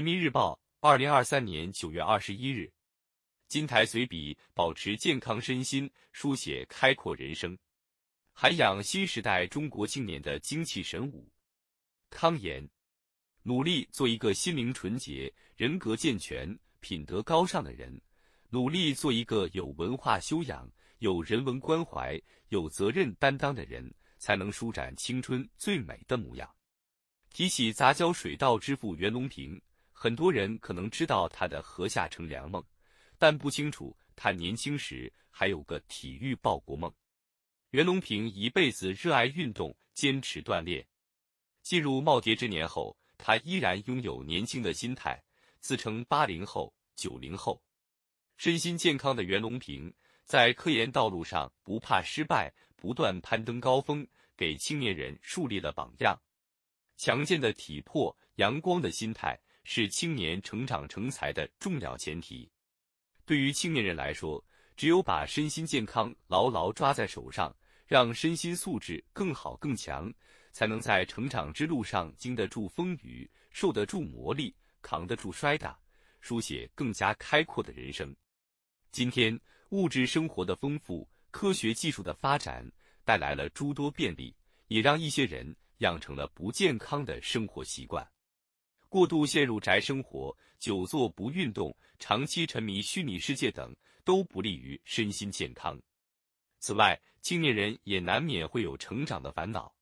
人民日报，二零二三年九月二十一日。金台随笔：保持健康身心，书写开阔人生，涵养新时代中国青年的精气神武。康言：努力做一个心灵纯洁、人格健全、品德高尚的人；努力做一个有文化修养、有人文关怀、有责任担当的人，才能舒展青春最美的模样。提起杂交水稻之父袁隆平。很多人可能知道他的禾下乘凉梦，但不清楚他年轻时还有个体育报国梦。袁隆平一辈子热爱运动，坚持锻炼。进入耄耋之年后，他依然拥有年轻的心态，自称“八零后”“九零后”。身心健康的袁隆平在科研道路上不怕失败，不断攀登高峰，给青年人树立了榜样。强健的体魄，阳光的心态。是青年成长成才的重要前提。对于青年人来说，只有把身心健康牢牢抓在手上，让身心素质更好更强，才能在成长之路上经得住风雨，受得住磨砺，扛得住摔打，书写更加开阔的人生。今天，物质生活的丰富，科学技术的发展，带来了诸多便利，也让一些人养成了不健康的生活习惯。过度陷入宅生活、久坐不运动、长期沉迷虚拟世界等，都不利于身心健康。此外，青年人也难免会有成长的烦恼。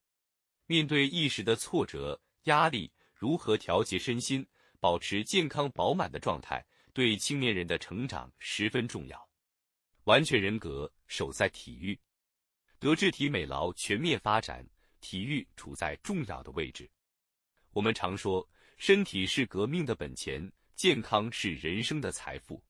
面对一时的挫折、压力，如何调节身心，保持健康饱满的状态，对青年人的成长十分重要。完全人格守在体育，德智体美劳全面发展，体育处在重要的位置。我们常说。身体是革命的本钱，健康是人生的财富。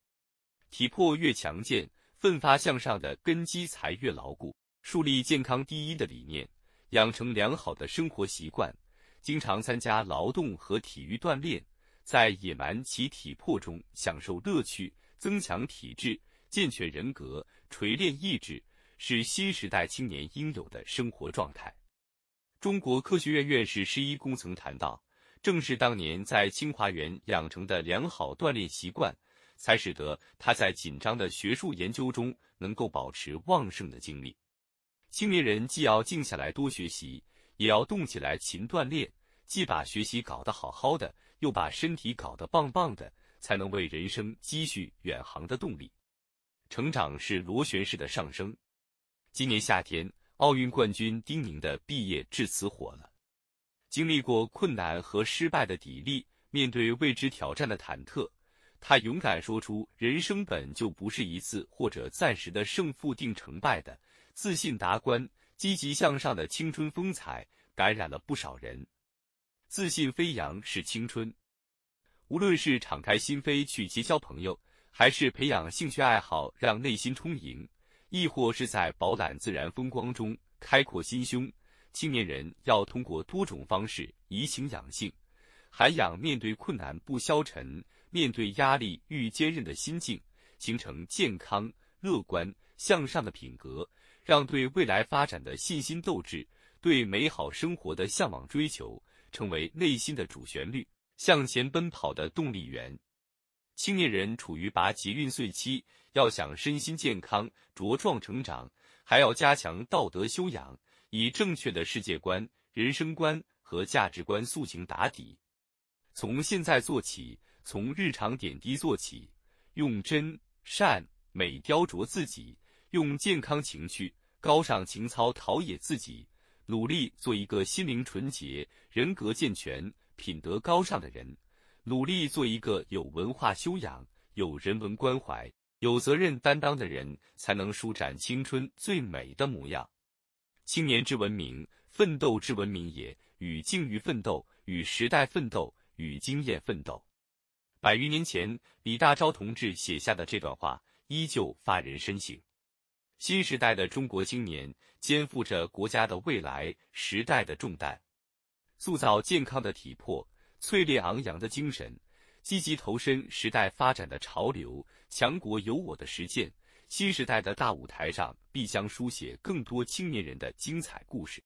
体魄越强健，奋发向上的根基才越牢固。树立健康第一的理念，养成良好的生活习惯，经常参加劳动和体育锻炼，在野蛮其体魄中享受乐趣，增强体质，健全人格，锤炼意志，是新时代青年应有的生活状态。中国科学院院士施一公曾谈到。正是当年在清华园养成的良好锻炼习惯，才使得他在紧张的学术研究中能够保持旺盛的精力。青年人既要静下来多学习，也要动起来勤锻炼，既把学习搞得好好的，又把身体搞得棒棒的，才能为人生积蓄远航的动力。成长是螺旋式的上升。今年夏天，奥运冠军丁宁的毕业致辞火了。经历过困难和失败的砥砺，面对未知挑战的忐忑，他勇敢说出：“人生本就不是一次或者暂时的胜负定成败的。”自信达观、积极向上的青春风采感染了不少人。自信飞扬是青春，无论是敞开心扉去结交朋友，还是培养兴趣爱好让内心充盈，亦或是在饱览自然风光中开阔心胸。青年人要通过多种方式怡情养性，涵养面对困难不消沉、面对压力愈坚韧的心境，形成健康、乐观、向上的品格，让对未来发展的信心斗志、对美好生活的向往追求，成为内心的主旋律，向前奔跑的动力源。青年人处于拔节孕穗期，要想身心健康、茁壮成长，还要加强道德修养。以正确的世界观、人生观和价值观塑形打底，从现在做起，从日常点滴做起，用真善美雕琢自己，用健康情趣、高尚情操陶冶自己，努力做一个心灵纯洁、人格健全、品德高尚的人，努力做一个有文化修养、有人文关怀、有责任担当的人，才能舒展青春最美的模样。青年之文明，奋斗之文明也。与境遇奋斗，与时代奋斗，与经验奋斗。百余年前，李大钊同志写下的这段话，依旧发人深省。新时代的中国青年，肩负着国家的未来、时代的重担，塑造健康的体魄，淬炼昂扬的精神，积极投身时代发展的潮流，强国有我的实践。新时代的大舞台上，必将书写更多青年人的精彩故事。